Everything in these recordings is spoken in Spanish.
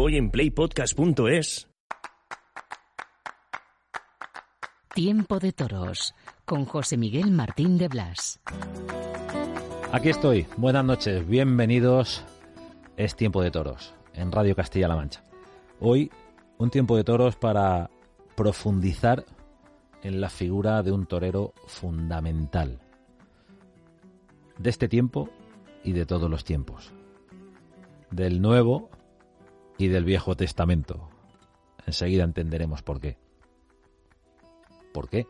Hoy en playpodcast.es. Tiempo de Toros con José Miguel Martín de Blas. Aquí estoy. Buenas noches. Bienvenidos. Es Tiempo de Toros en Radio Castilla-La Mancha. Hoy un tiempo de toros para profundizar en la figura de un torero fundamental de este tiempo y de todos los tiempos. Del Nuevo y del Viejo Testamento. Enseguida entenderemos por qué. ¿Por qué?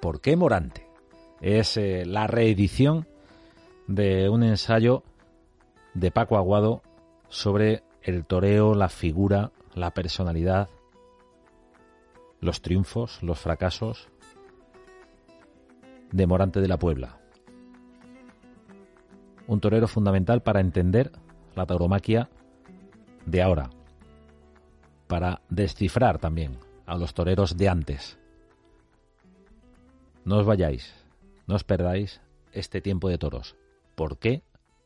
¿Por qué Morante? Es eh, la reedición de un ensayo de Paco Aguado sobre el toreo, la figura, la personalidad, los triunfos, los fracasos de Morante de la Puebla. Un torero fundamental para entender la tauromaquia de ahora, para descifrar también a los toreros de antes. No os vayáis, no os perdáis este tiempo de toros. ¿Por qué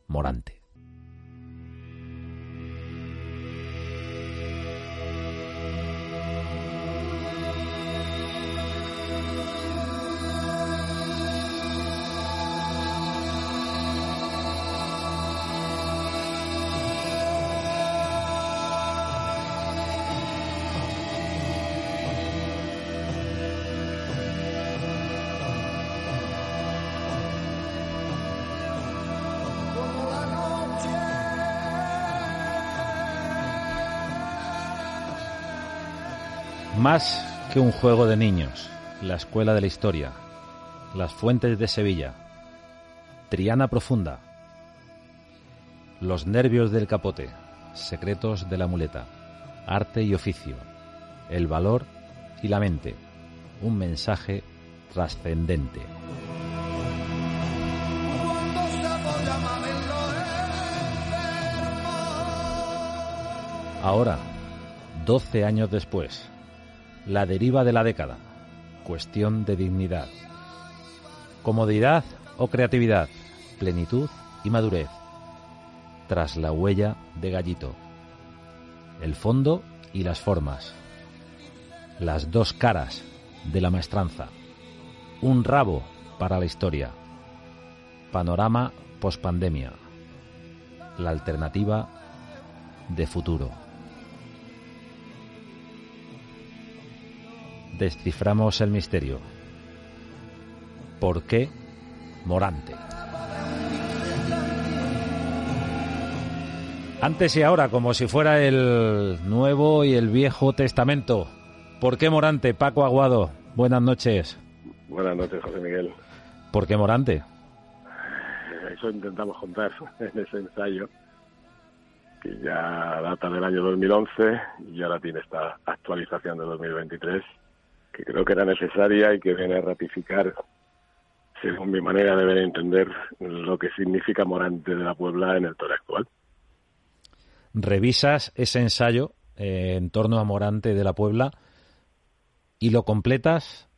Morante? Más que un juego de niños, la escuela de la historia, las fuentes de Sevilla, Triana Profunda, los nervios del capote, secretos de la muleta, arte y oficio, el valor y la mente, un mensaje trascendente. Ahora, 12 años después, la deriva de la década. Cuestión de dignidad. Comodidad o creatividad. Plenitud y madurez. Tras la huella de Gallito. El fondo y las formas. Las dos caras de la maestranza. Un rabo para la historia. Panorama pospandemia. La alternativa de futuro. Desciframos el misterio. ¿Por qué Morante? Antes y ahora, como si fuera el Nuevo y el Viejo Testamento. ¿Por qué Morante? Paco Aguado, buenas noches. Buenas noches, José Miguel. ¿Por qué Morante? Eso intentamos contar en ese ensayo, que ya data del año 2011 y ahora tiene esta actualización de 2023 que creo que era necesaria y que viene a ratificar, según mi manera de ver entender, lo que significa Morante de la Puebla en el toro actual. Revisas ese ensayo eh, en torno a Morante de la Puebla y lo completas,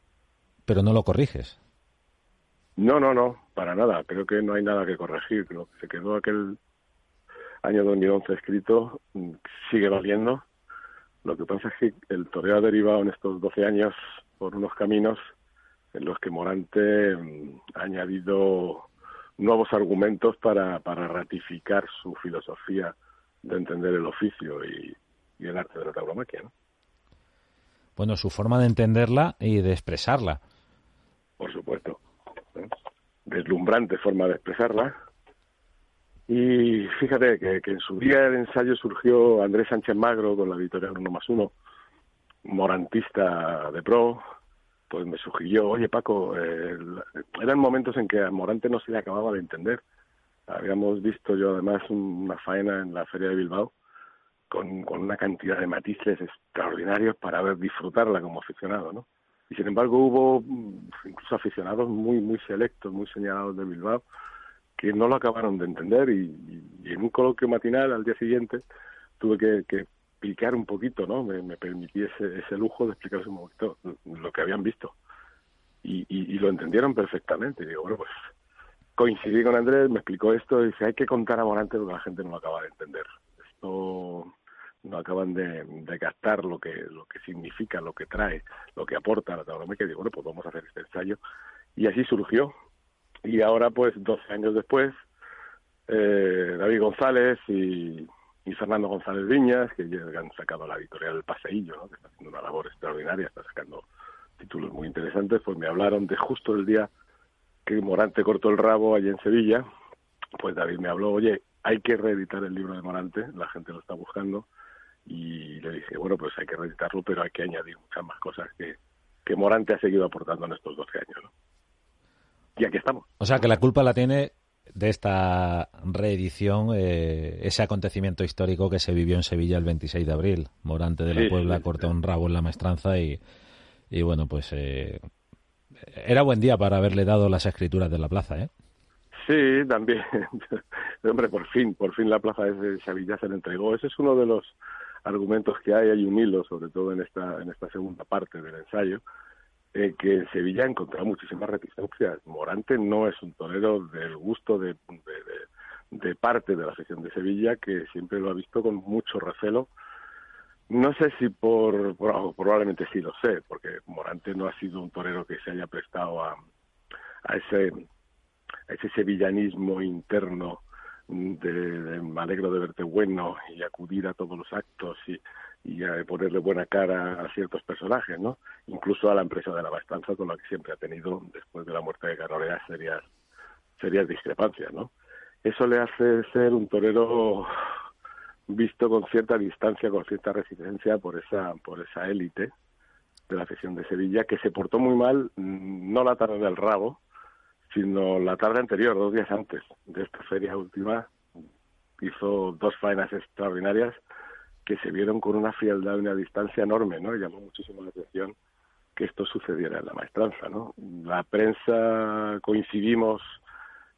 pero no lo corriges. No, no, no, para nada. Creo que no hay nada que corregir. Lo que se quedó aquel año 2011 escrito mm, sigue valiendo lo que pasa es que el toreo ha derivado en estos 12 años por unos caminos en los que Morante mm, ha añadido nuevos argumentos para, para ratificar su filosofía de entender el oficio y, el arte de la tauromaquia. ¿no? Bueno, su forma de entenderla y de expresarla. Por supuesto. Deslumbrante forma de expresarla y fíjate que, en su día de ensayo surgió Andrés Sánchez Magro con la editorial Uno más Uno, morantista de pro, pues me sugirió, oye Paco, eh, eran momentos en que a Morante no se le acababa de entender. Habíamos visto yo además una faena en la Feria de Bilbao con, con una cantidad de matices extraordinarios para ver disfrutarla como aficionado, ¿no? Y sin embargo hubo mm, incluso aficionados muy, muy selectos, muy señalados de Bilbao, que no lo acabaron de entender y, en un coloquio matinal al día siguiente tuve que, explicar un poquito, ¿no? Me, me permití ese, ese lujo de explicarles un poquito lo que habían visto. Y, y, lo entendieron perfectamente. Y digo, bueno, pues coincidí con Andrés, me explicó esto y dice, hay que contar a Morante porque la gente no lo acaba de entender. Esto no acaban de, de captar lo que lo que significa, lo que trae, lo que aporta la tauromaquia. Y digo, bueno, pues vamos a hacer este ensayo. Y así surgió. Y ahora, pues, 12 años después, eh, David González y, Fernando González Viñas, que han sacado la editorial El Paseillo, ¿no? que está haciendo una labor extraordinaria, está sacando títulos muy interesantes, pues me hablaron de justo el día que Morante cortó el rabo allí en Sevilla, pues David me habló, oye, hay que reeditar el libro de Morante, la gente lo está buscando, y le dije, bueno, pues hay que reeditarlo, pero hay que añadir muchas más cosas que, que Morante ha seguido aportando en estos 12 años. ¿no? Y aquí estamos. O sea, que la culpa la tiene de esta reedición eh, ese acontecimiento histórico que se vivió en Sevilla el 26 de abril. Morante de la Sí, Puebla sí, cortó sí. un rabo en la maestranza y, y bueno, pues eh, era buen día para haberle dado las escrituras de la plaza, ¿eh? Sí, también. Hombre, por fin, por fin la plaza de Sevilla se le entregó. Ese es uno de los argumentos que hay. Hay un hilo, sobre todo en esta, en esta segunda parte del ensayo, eh, que en Sevilla ha encontrado muchísimas reticencias. Morante no es un torero del gusto de, de, parte de la afición de Sevilla, que siempre lo ha visto con mucho recelo. No sé si por, probablemente sí lo sé, porque Morante no ha sido un torero que se haya prestado a, ese sevillanismo interno de, de me alegro de verte bueno y acudir a todos los actos y, y a ponerle buena cara a ciertos personajes, ¿no? Incluso a la empresa de la Bastanza con la que siempre ha tenido, después de la muerte de Carorea, serias, serias discrepancias, ¿no? Eso le hace ser un torero visto con cierta distancia, con cierta resistencia por esa, por esa élite de la afición de Sevilla, que se portó muy mal, mm, no la tarde del rabo, sino la tarde anterior, dos días antes de esta feria última, hizo dos faenas extraordinarias que se vieron con una frialdad y una distancia enorme, ¿no? Llamó muchísimo la atención que esto sucediera en la maestranza, ¿no? La prensa coincidimos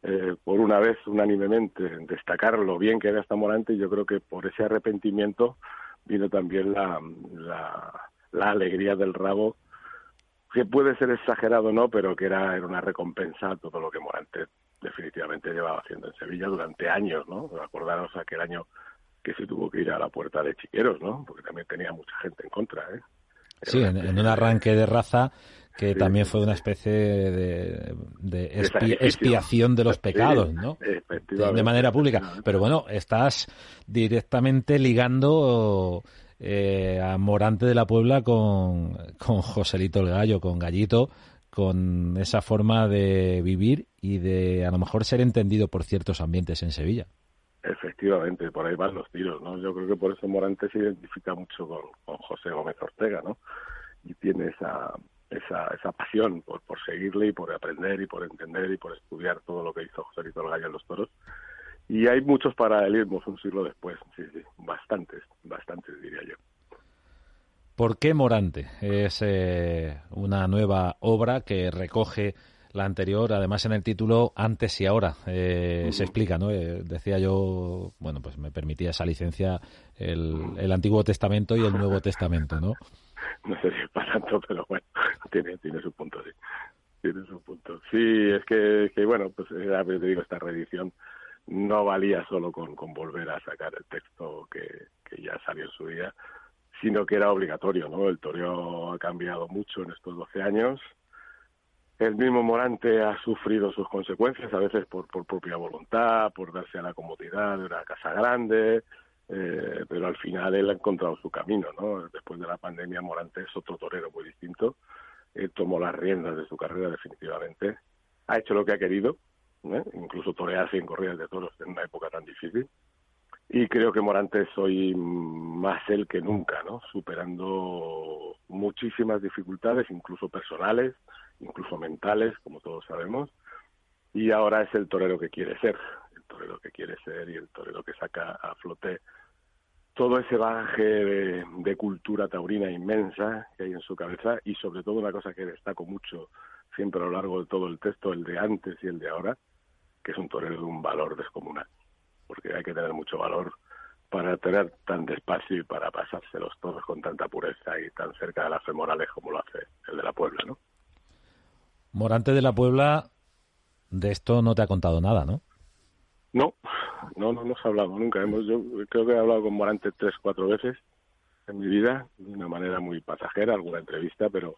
eh, por una vez unánimemente en destacar lo bien que era esta Morante y yo creo que por ese arrepentimiento vino también la, la, la alegría del rabo que puede ser exagerado no, pero que era, era una recompensa a todo lo que Morante definitivamente llevaba haciendo en Sevilla durante años, ¿no? Acordaros aquel año que se tuvo que ir a la puerta de Chiqueros, ¿no? Porque también tenía mucha gente en contra, ¿eh? Sí, en, en un arranque de raza que Sí, también fue una especie de, de expi- expiación de los pecados, ¿no? De, manera pública. Pero bueno, estás directamente ligando eh, a Morante de la Puebla con, con Joselito el Gallo, con Gallito, con esa forma de vivir y de a lo mejor ser entendido por ciertos ambientes en Sevilla. Efectivamente, por ahí van los tiros, ¿no? Yo creo que por eso Morante se identifica mucho con, José Gómez Ortega, ¿no? Y tiene esa, esa, esa pasión por, por seguirle y por aprender y por entender y por estudiar todo lo que hizo José Lito Gallo en los toros. Y hay muchos paralelismos un siglo después, sí, sí, bastantes, bastantes diría yo. ¿Por qué Morante? Es eh, una nueva obra que recoge la anterior, además en el título Antes y Ahora. Eh, Se explica, ¿no? Eh, decía yo, bueno, pues me permitía esa licencia el, el Antiguo Testamento y el Nuevo Testamento, ¿no? No sé si es para tanto, pero bueno, tiene, tiene su punto, sí. Tiene su punto. Sí, es que, que bueno, pues ya te digo, esta reedición no valía solo con, con volver a sacar el texto que, que ya salió en su día, sino que era obligatorio, ¿no? El toreo ha cambiado mucho en estos 12 años. El mismo Morante ha sufrido sus consecuencias, a veces por, por propia voluntad, por darse a la comodidad de una casa grande, eh, pero al final él ha encontrado su camino, ¿no? Después de la pandemia, Morante es otro torero muy distinto. Él tomó las riendas de su carrera definitivamente. Ha hecho lo que ha querido, ¿eh? incluso torearse en corridas de toros en una época tan difícil. Y creo que Morante es hoy más él que nunca, ¿no? Superando muchísimas dificultades, incluso personales, incluso mentales, como todos sabemos. Y ahora es el torero que quiere ser, el torero que quiere ser y el torero que saca a flote todo ese bagaje de, cultura taurina inmensa que hay en su cabeza y sobre todo una cosa que destaco mucho siempre a lo largo de todo el texto, el de antes y el de ahora, que es un torero de un valor descomunal, porque hay que tener mucho valor para tener tan despacio y para pasárselos todos con tanta pureza y tan cerca de las femorales como lo hace el de la Puebla, ¿no? Morante de la Puebla, de esto no te ha contado nada, ¿no? No, no, no hemos hablado nunca. Hemos, yo creo que he hablado con Morante tres, cuatro veces en mi vida, de una manera muy pasajera, alguna entrevista, pero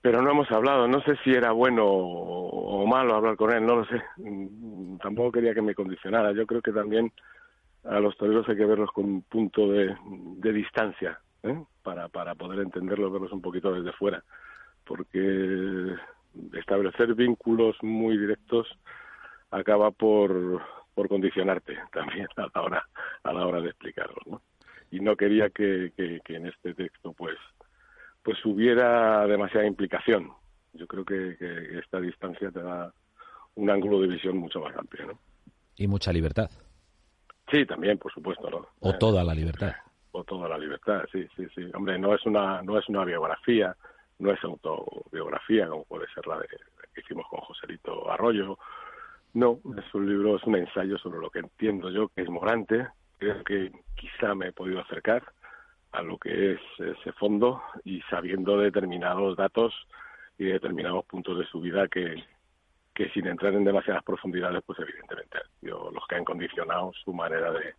pero no hemos hablado. No sé si era bueno o malo hablar con él, no lo sé. Tampoco quería que me condicionara. Yo creo que también a los toreros hay que verlos con un punto de, distancia, ¿eh? para, para poder entenderlos, verlos un poquito desde fuera, porque establecer vínculos muy directos acaba por, por condicionarte también a la hora a la hora de explicarlo ¿no? y no quería que, que, en este texto pues pues hubiera demasiada implicación. Yo creo que, que, esta distancia te da un ángulo de visión mucho más amplio ¿no? y mucha libertad. Sí también por supuesto no o toda la libertad. o toda la libertad sí sí sí. Hombre no es una no es una biografía no es autobiografía como puede ser la de que hicimos con Joselito Arroyo. No, es un libro, es un ensayo sobre lo que entiendo yo que es Morante. Creo que quizá me he podido acercar a lo que es ese fondo y sabiendo determinados datos y determinados puntos de su vida que, que sin entrar en demasiadas profundidades, pues evidentemente yo, los que han condicionado su manera de,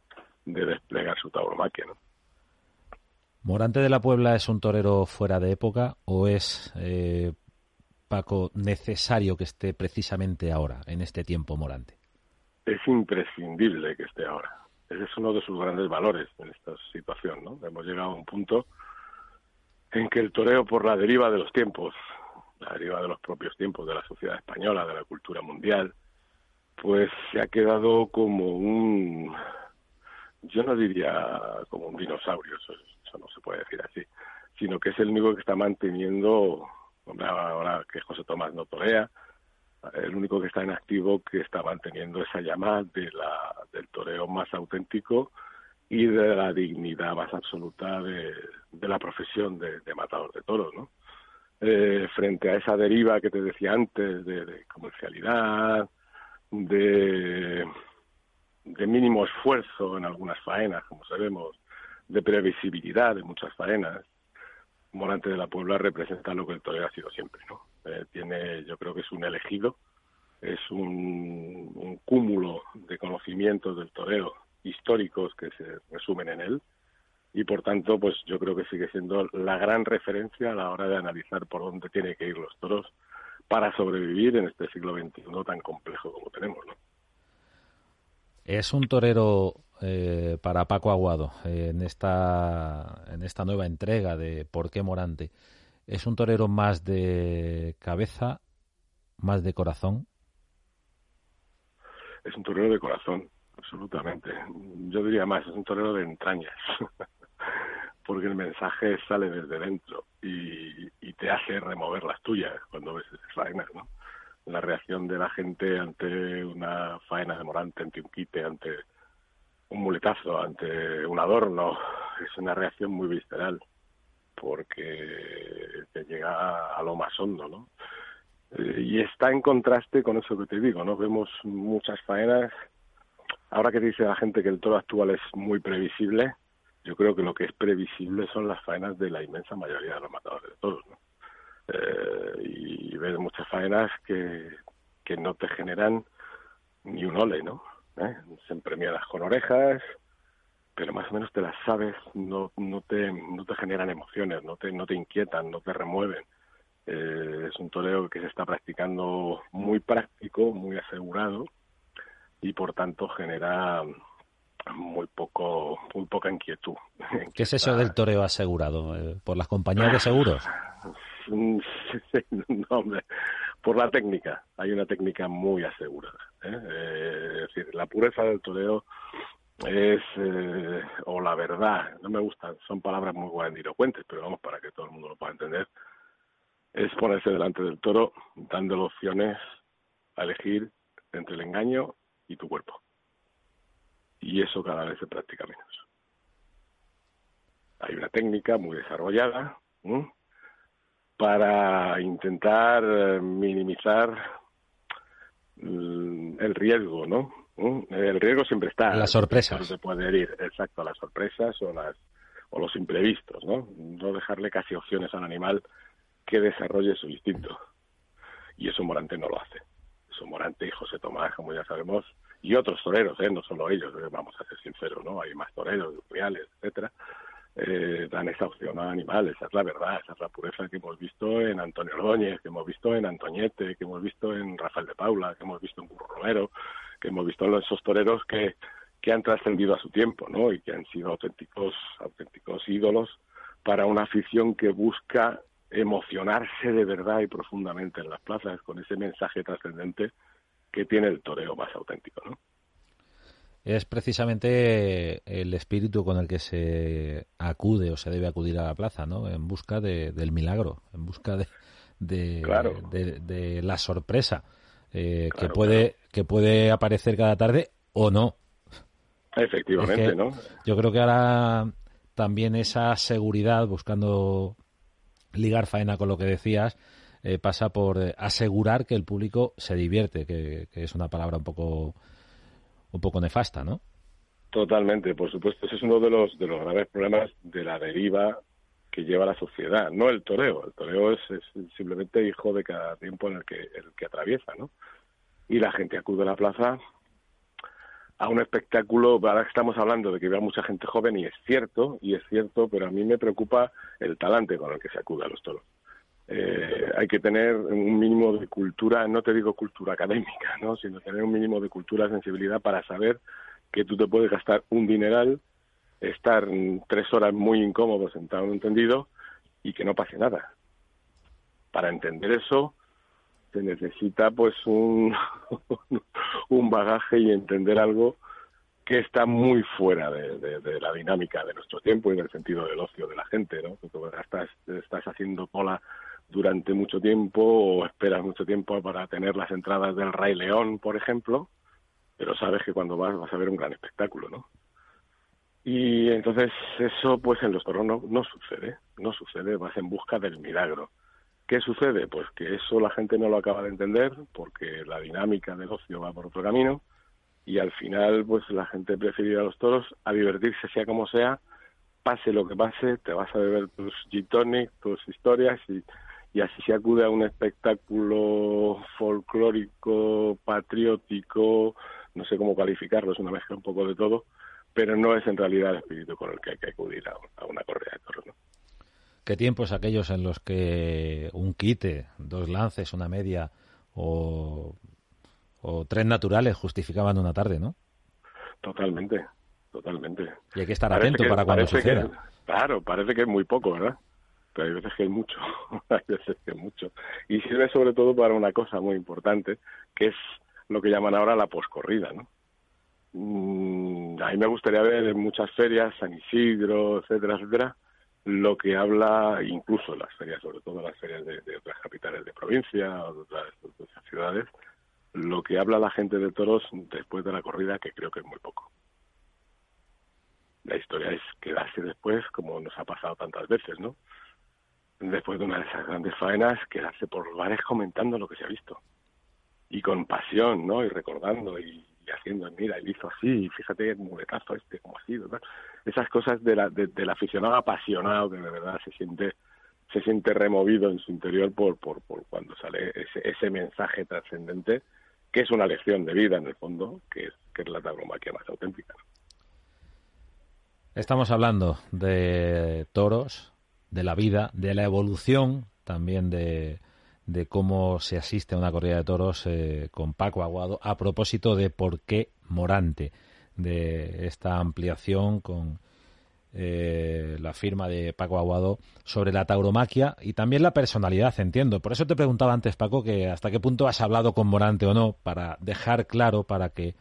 de desplegar su tauromaquia. ¿no? ¿Morante de la Puebla es un torero fuera de época o es eh, Paco, necesario que esté precisamente ahora, en este tiempo morante? Es imprescindible que esté ahora. Ese es uno de sus grandes valores en esta situación, ¿no? Hemos llegado a un punto en que el toreo por la deriva de los tiempos, la deriva de los propios tiempos de la sociedad española, de la cultura mundial, pues se ha quedado como un, yo no diría como un dinosaurio, eso, eso no se puede decir así, sino que es el único que está manteniendo ahora que José Tomás no torea, el único que está en activo que está manteniendo esa llama de la, del toreo más auténtico y de la dignidad más absoluta de, la profesión de, matador de toros, ¿no? Eh, frente a esa deriva que te decía antes de, comercialidad, de, de mínimo esfuerzo en algunas faenas, como sabemos, de previsibilidad de muchas faenas, Morante de la Puebla representa lo que el torero ha sido siempre, ¿no? Eh, tiene, yo creo que es un elegido, es un, cúmulo de conocimientos del torero históricos que se resumen en él y por tanto, pues yo creo que sigue siendo la gran referencia a la hora de analizar por dónde tienen que ir los toros para sobrevivir en este siglo XXI tan complejo como tenemos, ¿no? Es un torero eh, para Paco Aguado en, esta, en esta nueva entrega de ¿Por qué Morante? ¿Es un torero más de cabeza, más de corazón? Es un torero de corazón, absolutamente. Yo diría más, es un torero de entrañas, porque el mensaje sale desde dentro y, te hace remover las tuyas cuando ves esas faenas, ¿no? La reacción de la gente ante una faena de Morante, ante un quite, ante un muletazo ante un adorno es una reacción muy visceral porque te llega a lo más hondo, ¿no? Eh, y está en contraste con eso que te digo, ¿no? Vemos muchas faenas. Ahora que dice la gente que el toro actual es muy previsible, yo creo que lo que es previsible son las faenas de la inmensa mayoría de los matadores de toros, ¿no? Eh, y ves muchas faenas que, que no te generan ni un ole, ¿no? ¿eh? premiadas con orejas, pero más o menos te las sabes, no, no, te, no te generan emociones, no te, no te inquietan, no te remueven. Eh, es un toreo que se está practicando muy práctico, muy asegurado y por tanto genera muy poco muy poca inquietud. ¿Qué es eso del toreo asegurado? Eh, ¿Por las compañías de seguros? no, por la técnica. Hay una técnica muy asegurada. ¿eh? Eh, es decir, la pureza del toreo es, eh, o la verdad, no me gustan, son palabras muy grandilocuentes, pero vamos, para que todo el mundo lo pueda entender, es ponerse delante del toro dándole opciones a elegir entre el engaño y tu cuerpo. Y eso cada vez se practica menos. Hay una técnica muy desarrollada para intentar eh, minimizar mm, el riesgo, ¿no? El riesgo siempre está. Las sorpresas. Se puede ir, exacto, las sorpresas o las o los imprevistos, ¿no? No dejarle casi opciones al animal que desarrolle su instinto. Y eso Morante no lo hace. Eso Morante y José Tomás, como ya sabemos, y otros toreros, ¿eh? no solo ellos, eh, vamos a ser sinceros, ¿no? Hay más toreros, reales, etcétera, eh, dan esa opción a animales, esa es la verdad, esa es la pureza que hemos visto en Antonio Ordóñez, que hemos visto en Antoñete, que hemos visto en Rafael de Paula, que hemos visto en Curro Romero, que hemos visto en esos toreros que, que han trascendido a su tiempo, ¿no? Y que han sido auténticos, auténticos ídolos para una afición que busca emocionarse de verdad y profundamente en las plazas con ese mensaje trascendente que tiene el toreo más auténtico, ¿no? Es precisamente el espíritu con el que se acude o se debe acudir a la plaza, ¿no? En busca de, del milagro, en busca de, de, la sorpresa eh, que puede que puede aparecer cada tarde o no. Efectivamente, ¿no? Yo creo que ahora también esa seguridad, buscando ligar faena con lo que decías, eh, pasa por eh, asegurar que el público se divierte, que, que es una palabra un poco un poco nefasta, ¿no? Totalmente, por supuesto. Ese es uno de los, de los graves problemas de la deriva que lleva la sociedad, no el toreo. El toreo es, simplemente hijo de cada tiempo en el que, el que atraviesa, ¿no? Y la gente acude a la plaza a un espectáculo, ahora estamos hablando de que vea mucha gente joven y es cierto, y es cierto, pero a mí me preocupa el talante con el que se acude a los toros. Eh, hay que tener un mínimo de cultura, no te digo cultura académica, ¿no? sino tener un mínimo de cultura, sensibilidad para saber que tú te puedes gastar un dineral, estar tres horas muy incómodo sentado en un tendido y que no pase nada. Para entender eso se necesita pues un, un bagaje y entender algo que está muy fuera de, la dinámica de nuestro tiempo y del sentido del ocio de la gente, ¿no? Tú estás, estás haciendo cola durante mucho tiempo o esperas mucho tiempo para tener las entradas del Rey León, por ejemplo, pero sabes que cuando vas vas a ver un gran espectáculo, ¿no? Y entonces eso pues en los toros no, sucede, no sucede, vas en busca del milagro. ¿Qué sucede? Pues que eso la gente no lo acaba de entender porque la dinámica del ocio va por otro camino y al final pues la gente prefiere ir a los toros a divertirse sea como sea, pase lo que pase, te vas a beber tus gin tus historias y y así se acude a un espectáculo folclórico, patriótico, no sé cómo calificarlo, es una mezcla un poco de todo, pero no es en realidad el espíritu con el que hay que acudir a, una correa de toros. ¿no? ¿Qué tiempos aquellos en los que un quite, dos lances, una media o, o tres naturales justificaban una tarde, no? Totalmente, totalmente. Y hay que estar atento para cuando suceda. claro, parece que es muy poco, ¿verdad? Pero hay veces que hay mucho, hay veces que hay mucho. Y sirve sobre todo para una cosa muy importante, que es lo que llaman ahora la poscorrida, ¿no? Mm, a mí me gustaría ver en muchas ferias, San Isidro, etcétera, etcétera, lo que habla, incluso las ferias, sobre todo las ferias de, otras capitales de provincia o otras, de otras ciudades, lo que habla la gente de toros después de la corrida, que creo que es muy poco. La historia es quedarse después, como nos ha pasado tantas veces, ¿no? Después de una de esas grandes faenas, quedarse por bares comentando lo que se ha visto. Y con pasión, ¿no? Y recordando y, haciendo, mira, él hizo así, fíjate el muletazo este, como ha sido, Esas cosas de la, del aficionado apasionado que de verdad se siente se siente removido en su interior por, por, por cuando sale ese, ese mensaje trascendente, que es una lección de vida en el fondo, que es, que es la tauromaquia más auténtica. Estamos hablando de toros, de la vida, de la evolución también de, de cómo se asiste a una corrida de toros eh, con Paco Aguado a propósito de por qué Morante, de esta ampliación con eh, la firma de Paco Aguado sobre la tauromaquia y también la personalidad, entiendo. Por eso te preguntaba antes, Paco, que hasta qué punto has hablado con Morante o no, para dejar claro, para que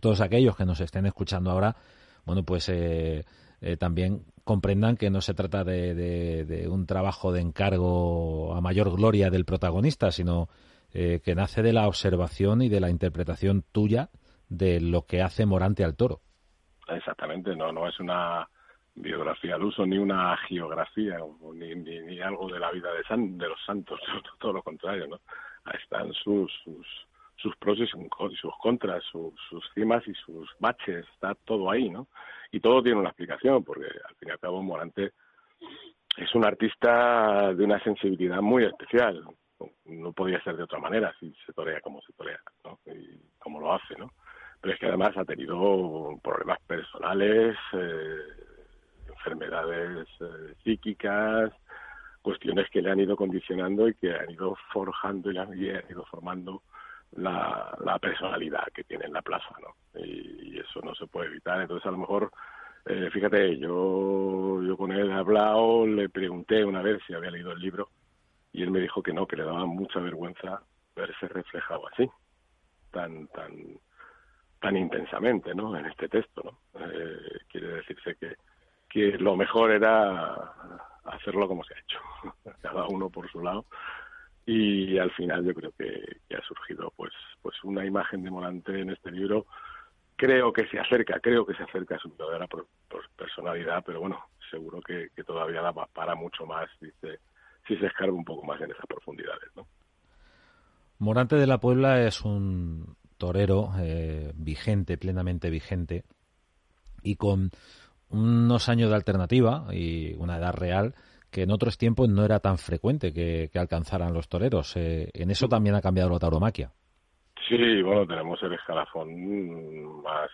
todos aquellos que nos estén escuchando ahora, bueno, pues eh, eh, también comprendan que no se trata de, un trabajo de encargo a mayor gloria del protagonista, sino eh, que nace de la observación y de la interpretación tuya de lo que hace Morante al toro. Exactamente, no, no es una biografía al uso ni una geografía ni, ni, algo de la vida de, san, de los santos, todo lo contrario, ¿no? Ahí están sus, sus, sus pros y sus contras, sus, sus cimas y sus baches, está todo ahí, ¿no? Y todo tiene una explicación, porque al fin y al cabo Morante es un artista de una sensibilidad muy especial. No podía ser de otra manera si se torea como se torea, ¿no? Y como lo hace, ¿no? Pero es que además ha tenido problemas personales, eh, enfermedades eh, psíquicas, cuestiones que le han ido condicionando y que han ido forjando y le han, ido formando la, la, personalidad que tiene en la plaza, ¿no? Y, eso no se puede evitar. Entonces, a lo mejor, eh, fíjate, yo, yo con él he hablado, le pregunté una vez si había leído el libro y él me dijo que no, que le daba mucha vergüenza verse reflejado así, tan, tan, tan intensamente, ¿no? En este texto, ¿no? Eh, quiere decirse que, que lo mejor era hacerlo como se ha hecho, cada uno por su lado. Y al final yo creo que, ha surgido pues pues una imagen de Morante en este libro. Creo que se acerca, creo que se acerca a su verdadera personalidad, pero bueno, seguro que, todavía da para mucho más si se, si se escarba un poco más en esas profundidades. ¿no? Morante de la Puebla es un torero eh, vigente, plenamente vigente, y con unos años de alternativa y una edad real que en otros tiempos no era tan frecuente que, alcanzaran los toreros. Eh, en eso también ha cambiado la tauromaquia. Sí, bueno, tenemos el escalafón más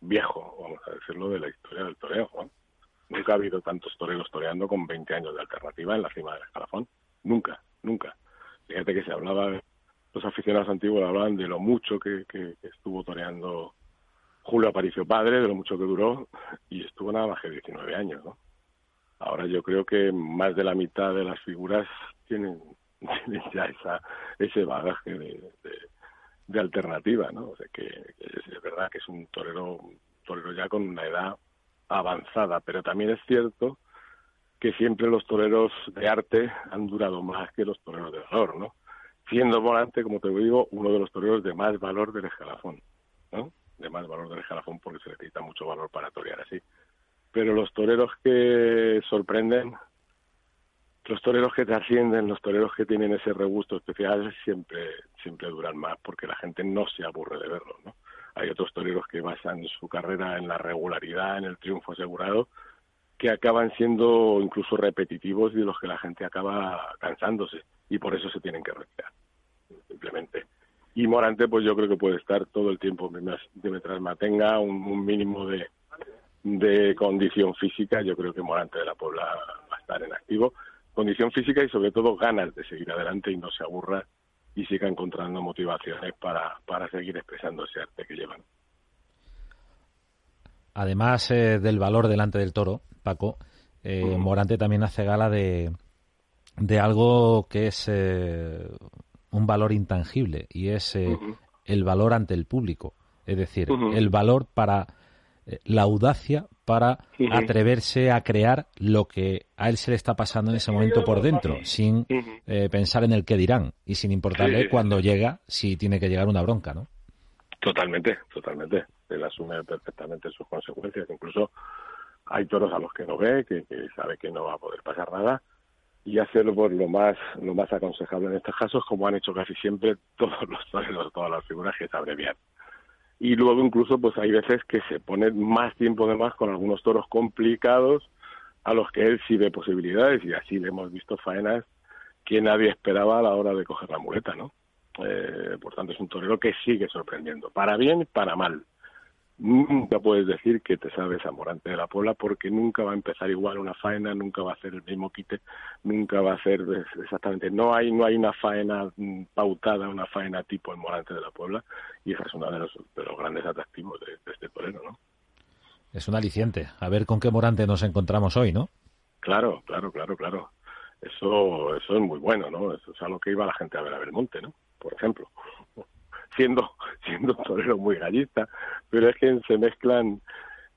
viejo, vamos a decirlo, de la historia del toreo. Nunca ha habido tantos toreros toreando con 20 años de alternativa en la cima del escalafón. Nunca, nunca. Fíjate que se hablaba, los aficionados antiguos hablaban de lo mucho que estuvo toreando Julio Aparicio padre, de lo mucho que duró, y estuvo nada más que 19 años, ¿no? Ahora yo creo que más de la mitad de las figuras tienen, ya esa, ese bagaje de, de, alternativa, ¿no? O sea que, es, verdad que es un torero, torero ya con una edad avanzada, pero también es cierto que siempre los toreros de arte han durado más que los toreros de valor, ¿no? Siendo volante, como te digo, uno de los toreros de más valor del escalafón, ¿no? de más valor del escalafón porque se necesita mucho valor para torear así. Pero los toreros que sorprenden, los toreros que trascienden, los toreros que tienen ese regusto especial siempre siempre duran más porque la gente no se aburre de verlos, ¿no? Hay otros toreros que basan su carrera en la regularidad, en el triunfo asegurado, que acaban siendo incluso repetitivos y de los que la gente acaba cansándose y por eso se tienen que retirar. Simplemente y Morante pues yo creo que puede estar todo el tiempo mientras mantenga un mínimo de, de condición física yo creo que Morante de la Puebla va a estar en activo condición física y sobre todo ganas de seguir adelante y no se aburra y siga encontrando motivaciones para, para seguir expresando ese arte que llevan. Además eh, del valor delante del toro, Paco, eh, Morante también hace gala de, de algo que es eh, un valor intangible y es el valor ante el público. Es decir, el valor para la audacia para atreverse a crear lo que a él se le está pasando en ese momento por dentro, sin eh, pensar en el que dirán y sin importarle cuando llega si tiene que llegar una bronca, ¿no? Totalmente, totalmente. Él asume perfectamente sus consecuencias. Incluso hay toros a los que no ve, que sabe que no va a poder pasar nada y hacerlo por lo más lo más aconsejable en estos casos como han hecho casi siempre todos los toreros todas las figuras que se abrevian y luego incluso pues hay veces que se pone más tiempo de más con algunos toros complicados a los que él sí ve posibilidades y así le hemos visto faenas que nadie esperaba a la hora de coger la muleta no eh, por tanto es un torero que sigue sorprendiendo para bien y para mal nunca puedes decir que te sabes a Morante de la Puebla porque nunca va a empezar igual una faena, nunca va a hacer el mismo quite, nunca va a ser exactamente, no hay no hay una faena pautada, una faena tipo el Morante de la Puebla y esa es uno de los, de los grandes atractivos de, este torero, ¿no? Es un aliciente, a ver con qué Morante nos encontramos hoy, ¿no? Claro, claro, claro, claro. Eso, eso es muy bueno, ¿no? Eso es a lo que iba la gente a ver a Belmonte, ¿no? Por ejemplo siendo siendo un torero muy gallista, pero es que se mezclan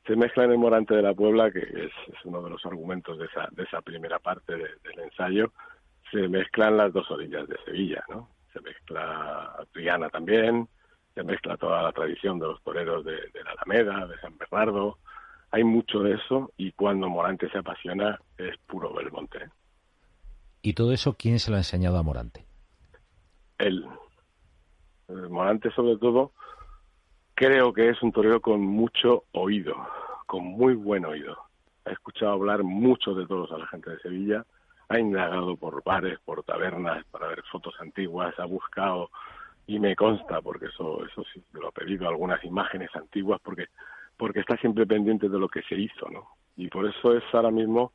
se mezclan el Morante de la Puebla, que es, uno de los argumentos de esa, de esa primera parte del ensayo, se mezclan las dos orillas de Sevilla, ¿no? Se mezcla Triana también, se mezcla toda la tradición de los toreros de, de la Alameda, de San Bernardo, hay mucho de eso y cuando Morante se apasiona es puro Belmonte. ¿Y todo eso quién se lo ha enseñado a Morante? Él. Morante sobre todo creo que es un torero con mucho oído, con muy buen oído. Ha escuchado hablar mucho de todos a la gente de Sevilla, ha indagado por bares, por tabernas para ver fotos antiguas, ha buscado y me consta porque eso eso sí lo ha pedido algunas imágenes antiguas porque porque está siempre pendiente de lo que se hizo, ¿no? Y por eso es ahora mismo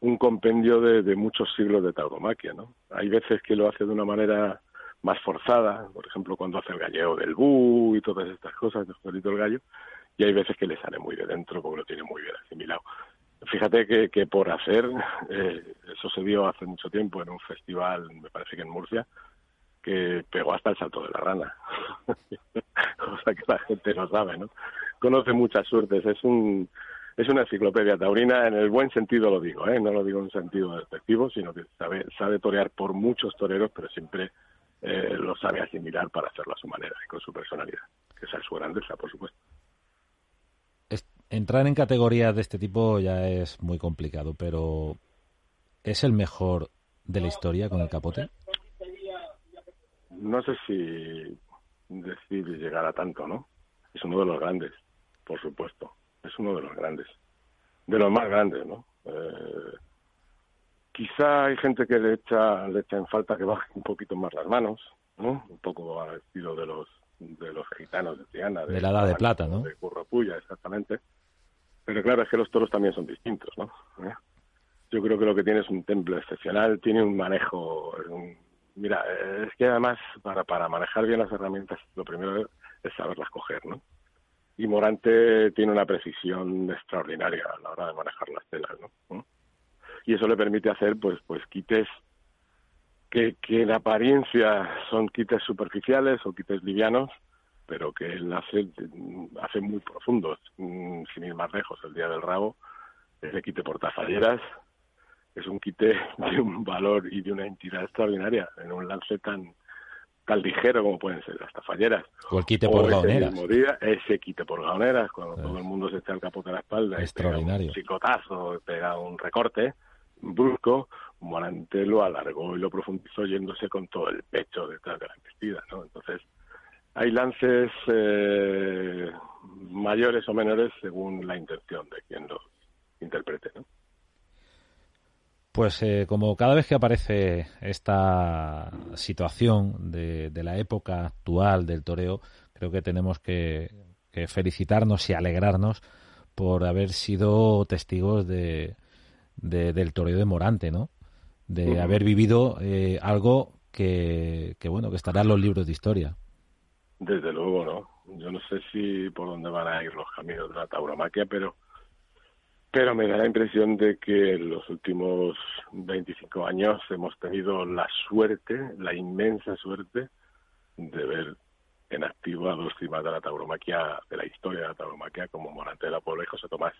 un compendio de, muchos siglos de tauromaquia, ¿no? Hay veces que lo hace de una manera más forzada, por ejemplo, cuando hace el galleo del bu y todas estas cosas, de Juanito el Gallo, y hay veces que le sale muy de dentro porque lo tiene muy bien asimilado. Fíjate que, que por hacer, eh, eso se dio hace mucho tiempo en un festival, me parece que en Murcia, que pegó hasta el salto de la rana, cosa que la gente no sabe, ¿no? Conoce muchas suertes, es un es una enciclopedia taurina en el buen sentido lo digo, ¿eh? no lo digo en un sentido despectivo, sino que sabe sabe torear por muchos toreros, pero siempre eh, lo sabe asimilar para hacerlo a su manera y con su personalidad, que esa es su grandeza, por supuesto. Entrar en categorías de este tipo ya es muy complicado, pero ¿es el mejor de la historia con el capote? No sé si decir llegar a tanto, ¿no? Es uno de los grandes, por supuesto. Es uno de los grandes. De los más grandes, ¿no? Eh, quizá hay gente que le echa, le echa en falta que baje un poquito más las manos, ¿no? Un poco al estilo de los de los gitanos de Triana. De, la edad de plata, ¿no? De Curropuya, exactamente. Pero claro, es que los toros también son distintos, ¿no? ¿Eh? Yo creo que lo que tiene es un templo excepcional, tiene un manejo, mira, es que además para, para manejar bien las herramientas, lo primero es saberlas coger, ¿no? Y Morante tiene una precisión extraordinaria a la hora de manejar las telas, ¿no? Y eso le permite hacer, pues, pues quites que, que en apariencia son quites superficiales o quites livianos, pero que él hace, hace muy profundos, mm, sin ir más lejos. El día del rabo, ese quite por tafalleras, es un quite de un valor y de una entidad extraordinaria en un lance tan tan ligero como pueden ser las tafalleras. O el quite por gaoneras. ese quite por gaoneras, cuando todo el mundo se está al capote de la espalda Extraordinario. y pega un chicotazo, pega un recorte brusco, Morante lo alargó y lo profundizó yéndose con todo el pecho detrás de la embestida, ¿no? Entonces, hay lances eh, mayores o menores según la intención de quien los interprete, ¿no? Pues eh, como cada vez que aparece esta situación de, la época actual del toreo, creo que tenemos que, felicitarnos y alegrarnos por haber sido testigos de, del toreo de Morante, ¿no? De haber vivido eh, algo que, que, bueno, que estará en los libros de historia. Desde luego, ¿no? Yo no sé si por dónde van a ir los caminos de la tauromaquia, pero pero me da la impresión de que en los últimos 25 años hemos tenido la suerte, la inmensa suerte, de ver en activo a dos cimas de la tauromaquia, de la historia de la tauromaquia, como Morante de la Puebla y José Tomás.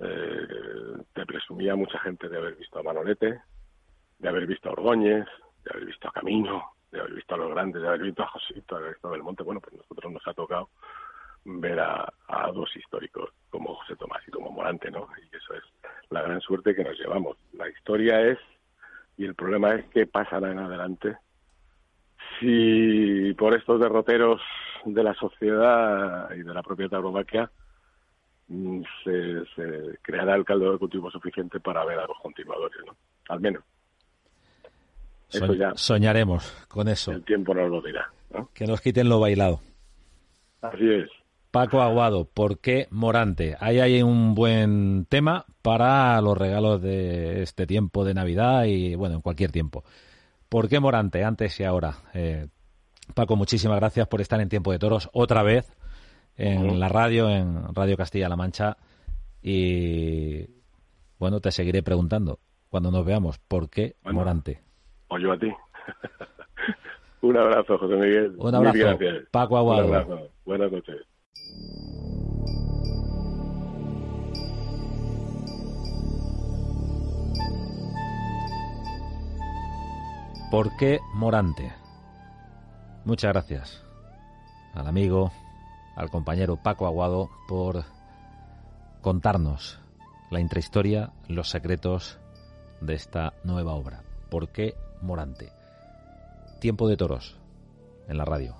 Eh, te presumía mucha gente de haber visto a Manolete, de haber visto a Ordóñez, de haber visto a Camino, de haber visto a los grandes, de haber visto a Josito, de haber visto a Belmonte. Bueno, pues nosotros nos ha tocado ver a, dos históricos como José Tomás y como Morante, ¿no? Y eso es la gran suerte que nos llevamos. La historia es, y el problema es qué pasará en adelante si por estos derroteros de la sociedad y de la propia tauromaquia se, se, creará el caldo de cultivo suficiente para ver a los continuadores, ¿no? Al menos. Eso ya soñaremos con eso. El tiempo nos lo dirá. Que nos quiten lo bailado. Así es. Paco Aguado, ¿por qué Morante? Ahí hay un buen tema para los regalos de este tiempo de Navidad y, bueno, en cualquier tiempo. ¿Por qué Morante, antes y ahora? Eh, Paco, muchísimas gracias por estar en Tiempo de Toros otra vez en la radio, en Radio Castilla-La Mancha. Y, bueno, te seguiré preguntando cuando nos veamos, ¿por qué Morante? O yo a ti. un abrazo, José Miguel. Un abrazo, Paco Aguado. Un abrazo. Buenas noches. ¿Por qué Morante? Muchas gracias. al amigo, al compañero Paco Aguado por contarnos la intrahistoria, los secretos de esta nueva obra. ¿Por qué Morante? Tiempo de toros en la radio.